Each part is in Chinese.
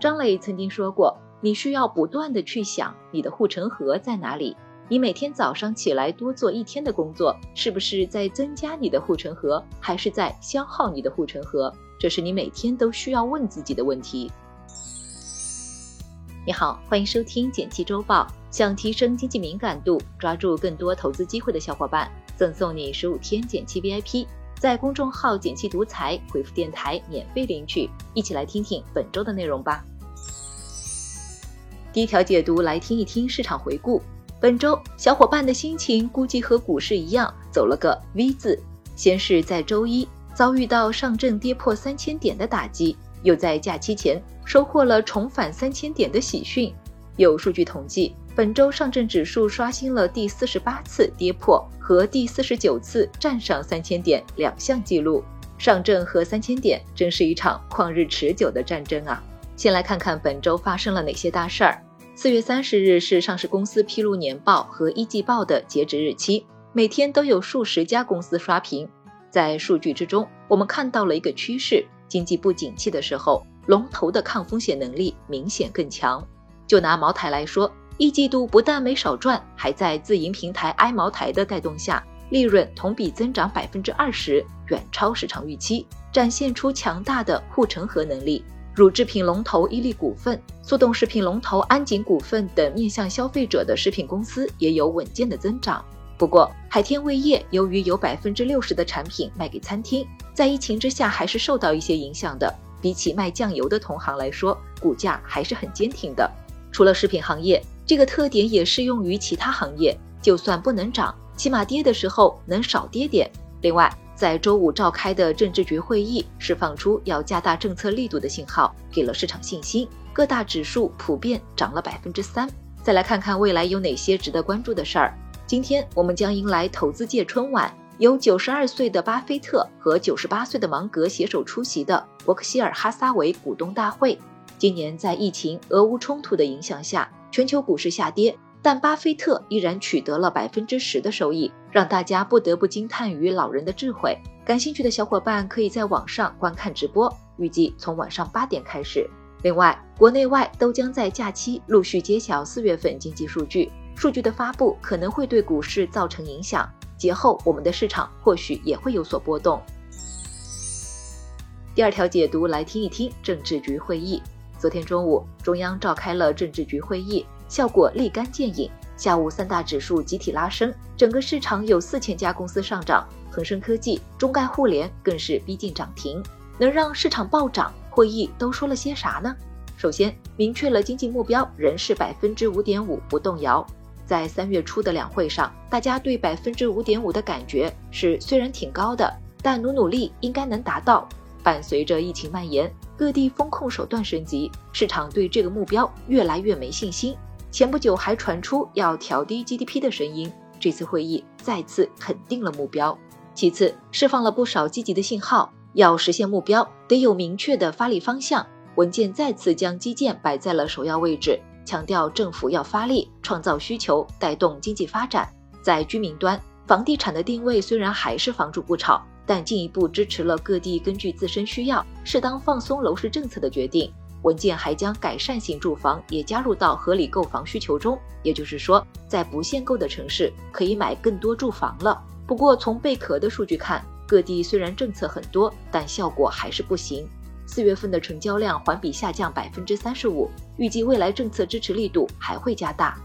张磊曾经说过，你需要不断的去想你的护城河在哪里。你每天早上起来多做一天的工作，是不是在增加你的护城河，还是在消耗你的护城河？这是你每天都需要问自己的问题。你好，欢迎收听简七周报。想提升经济敏感度，抓住更多投资机会的小伙伴，赠送你十五天简七 VIP，在公众号“简七独裁回复“电台”免费领取。一起来听听本周的内容吧。第一条解读，来听一听市场回顾。本周小伙伴的心情估计和股市一样，走了个 V 字。先是在周一遭遇到上证跌破三千点的打击，又在假期前收获了重返三千点的喜讯。有数据统计，本周上证指数刷新了第四十八次跌破和第四十九次站上三千点两项记录。上证和三千点真是一场旷日持久的战争啊！先来看看本周发生了哪些大事儿。四月三十日是上市公司披露年报和一季报的截止日期，每天都有数十家公司刷屏。在数据之中，我们看到了一个趋势：经济不景气的时候，龙头的抗风险能力明显更强。就拿茅台来说，一季度不但没少赚，还在自营平台爱茅台的带动下，利润同比增长百分之二十，远超市场预期，展现出强大的护城河能力。乳制品龙头伊利股份、速冻食品龙头安井股份等面向消费者的食品公司也有稳健的增长。不过，海天味业由于有百分之六十的产品卖给餐厅，在疫情之下还是受到一些影响的。比起卖酱油的同行来说，股价还是很坚挺的。除了食品行业，这个特点也适用于其他行业。就算不能涨，起码跌的时候能少跌点。另外，在周五召开的政治局会议，释放出要加大政策力度的信号，给了市场信心。各大指数普遍涨了百分之三。再来看看未来有哪些值得关注的事儿。今天我们将迎来投资界春晚，由九十二岁的巴菲特和九十八岁的芒格携手出席的伯克希尔哈撒韦股东大会。今年在疫情、俄乌冲突的影响下，全球股市下跌。但巴菲特依然取得了百分之十的收益，让大家不得不惊叹于老人的智慧。感兴趣的小伙伴可以在网上观看直播，预计从晚上八点开始。另外，国内外都将在假期陆续揭晓四月份经济数据，数据的发布可能会对股市造成影响。节后我们的市场或许也会有所波动。第二条解读来听一听政治局会议。昨天中午，中央召开了政治局会议。效果立竿见影，下午三大指数集体拉升，整个市场有四千家公司上涨，恒生科技、中概互联更是逼近涨停，能让市场暴涨。会议都说了些啥呢？首先，明确了经济目标仍是百分之五点五不动摇。在三月初的两会上，大家对百分之五点五的感觉是虽然挺高的，但努努力应该能达到。伴随着疫情蔓延，各地风控手段升级，市场对这个目标越来越没信心。前不久还传出要调低 GDP 的声音，这次会议再次肯定了目标。其次，释放了不少积极的信号，要实现目标得有明确的发力方向。文件再次将基建摆在了首要位置，强调政府要发力创造需求，带动经济发展。在居民端，房地产的定位虽然还是房住不炒，但进一步支持了各地根据自身需要适当放松楼市政策的决定。文件还将改善型住房也加入到合理购房需求中，也就是说，在不限购的城市可以买更多住房了。不过，从贝壳的数据看，各地虽然政策很多，但效果还是不行。四月份的成交量环比下降百分之三十五，预计未来政策支持力度还会加大。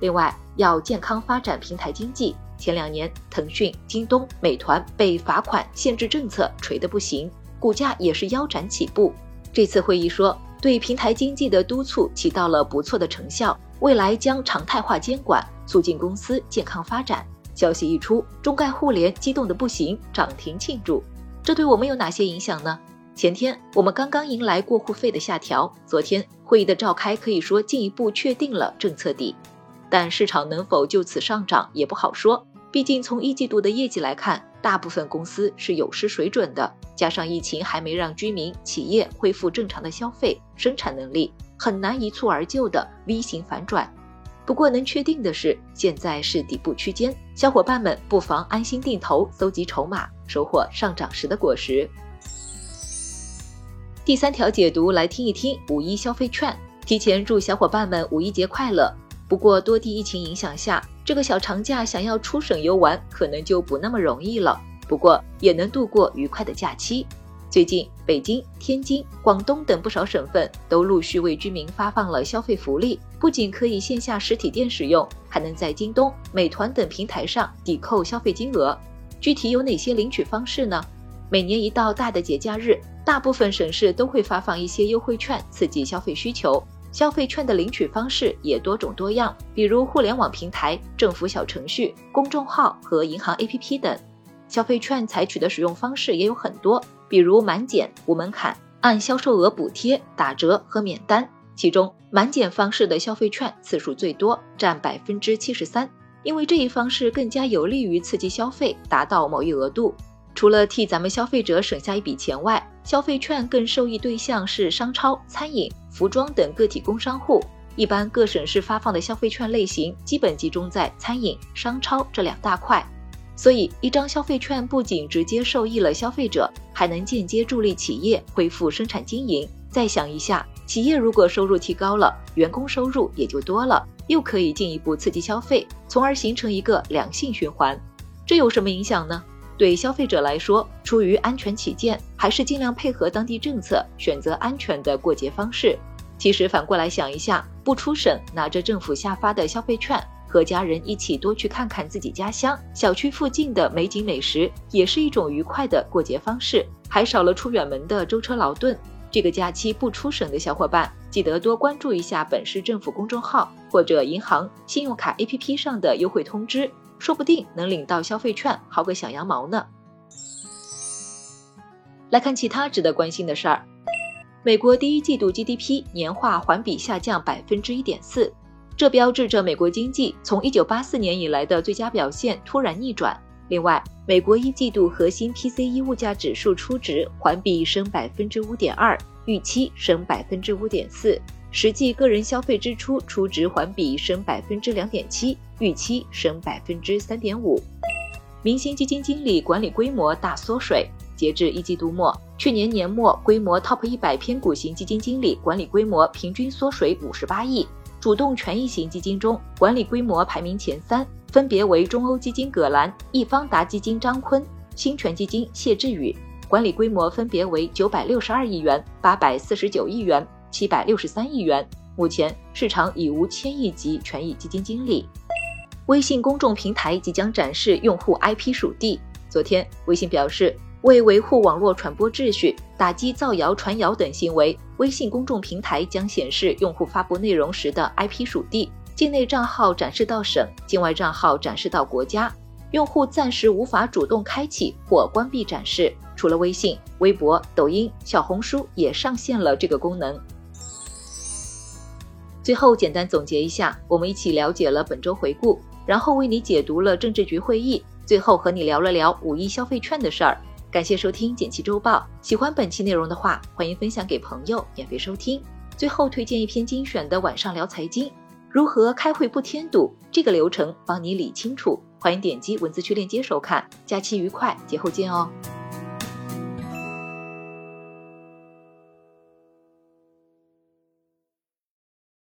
另外，要健康发展平台经济，前两年腾讯、京东、美团被罚款限制政策锤得不行，股价也是腰斩起步。这次会议说。对平台经济的督促起到了不错的成效，未来将常态化监管，促进公司健康发展。消息一出，中概互联激动的不行，涨停庆祝。这对我们有哪些影响呢？前天我们刚刚迎来过户费的下调，昨天会议的召开可以说进一步确定了政策底，但市场能否就此上涨也不好说。毕竟从一季度的业绩来看，大部分公司是有失水准的，加上疫情还没让居民、企业恢复正常的消费生产能力，很难一蹴而就的 V 型反转。不过能确定的是，现在是底部区间，小伙伴们不妨安心定投，搜集筹码，收获上涨时的果实。第三条解读来听一听五一消费券，提前祝小伙伴们五一节快乐。不过多地疫情影响下，这个小长假想要出省游玩，可能就不那么容易了。不过也能度过愉快的假期。最近，北京、天津、广东等不少省份都陆续为居民发放了消费福利，不仅可以线下实体店使用，还能在京东、美团等平台上抵扣消费金额。具体有哪些领取方式呢？每年一到大的节假日，大部分省市都会发放一些优惠券，刺激消费需求。消费券的领取方式也多种多样，比如互联网平台、政府小程序、公众号和银行 APP 等。消费券采取的使用方式也有很多。比如满减无门槛，按销售额补贴、打折和免单。其中满减方式的消费券次数最多，占百分之七十三。因为这一方式更加有利于刺激消费，达到某一额度。除了替咱们消费者省下一笔钱外，消费券更受益对象是商超、餐饮、服装等个体工商户。一般各省市发放的消费券类型基本集中在餐饮、商超这两大块。所以，一张消费券不仅直接受益了消费者，还能间接助力企业恢复生产经营。再想一下，企业如果收入提高了，员工收入也就多了，又可以进一步刺激消费，从而形成一个良性循环。这有什么影响呢？对消费者来说，出于安全起见，还是尽量配合当地政策，选择安全的过节方式。其实反过来想一下，不出省，拿着政府下发的消费券。和家人一起多去看看自己家乡小区附近的美景美食，也是一种愉快的过节方式，还少了出远门的舟车劳顿。这个假期不出省的小伙伴，记得多关注一下本市政府公众号或者银行、信用卡 APP 上的优惠通知，说不定能领到消费券，薅个小羊毛呢。来看其他值得关心的事儿，美国第一季度 GDP 年化环比下降百分之一点四。这标志着美国经济从1984年以来的最佳表现突然逆转。另外，美国一季度核心 PCE 物价指数初值环比升百分之五点二，预期升百分之五点四；实际个人消费支出初值环比升百分之两点七，预期升百分之三点五。明星基金经理管理规模大缩水，截至一季度末，去年年末规模 TOP 一百偏股型基金经理管理规模平均缩水五十八亿。主动权益型基金中，管理规模排名前三，分别为中欧基金葛兰、易方达基金张坤、新权基金谢志宇，管理规模分别为九百六十二亿元、八百四十九亿元、七百六十三亿元。目前市场已无千亿级权益基金经理。微信公众平台即将展示用户 IP 属地。昨天，微信表示。为维护网络传播秩序，打击造谣传谣等行为，微信公众平台将显示用户发布内容时的 IP 属地，境内账号展示到省，境外账号展示到国家。用户暂时无法主动开启或关闭展示。除了微信、微博、抖音、小红书也上线了这个功能。最后简单总结一下，我们一起了解了本周回顾，然后为你解读了政治局会议，最后和你聊了聊五一消费券的事儿。感谢收听《简七周报》，喜欢本期内容的话，欢迎分享给朋友免费收听。最后推荐一篇精选的晚上聊财经，如何开会不添堵，这个流程帮你理清楚。欢迎点击文字区链接收看。假期愉快，节后见哦。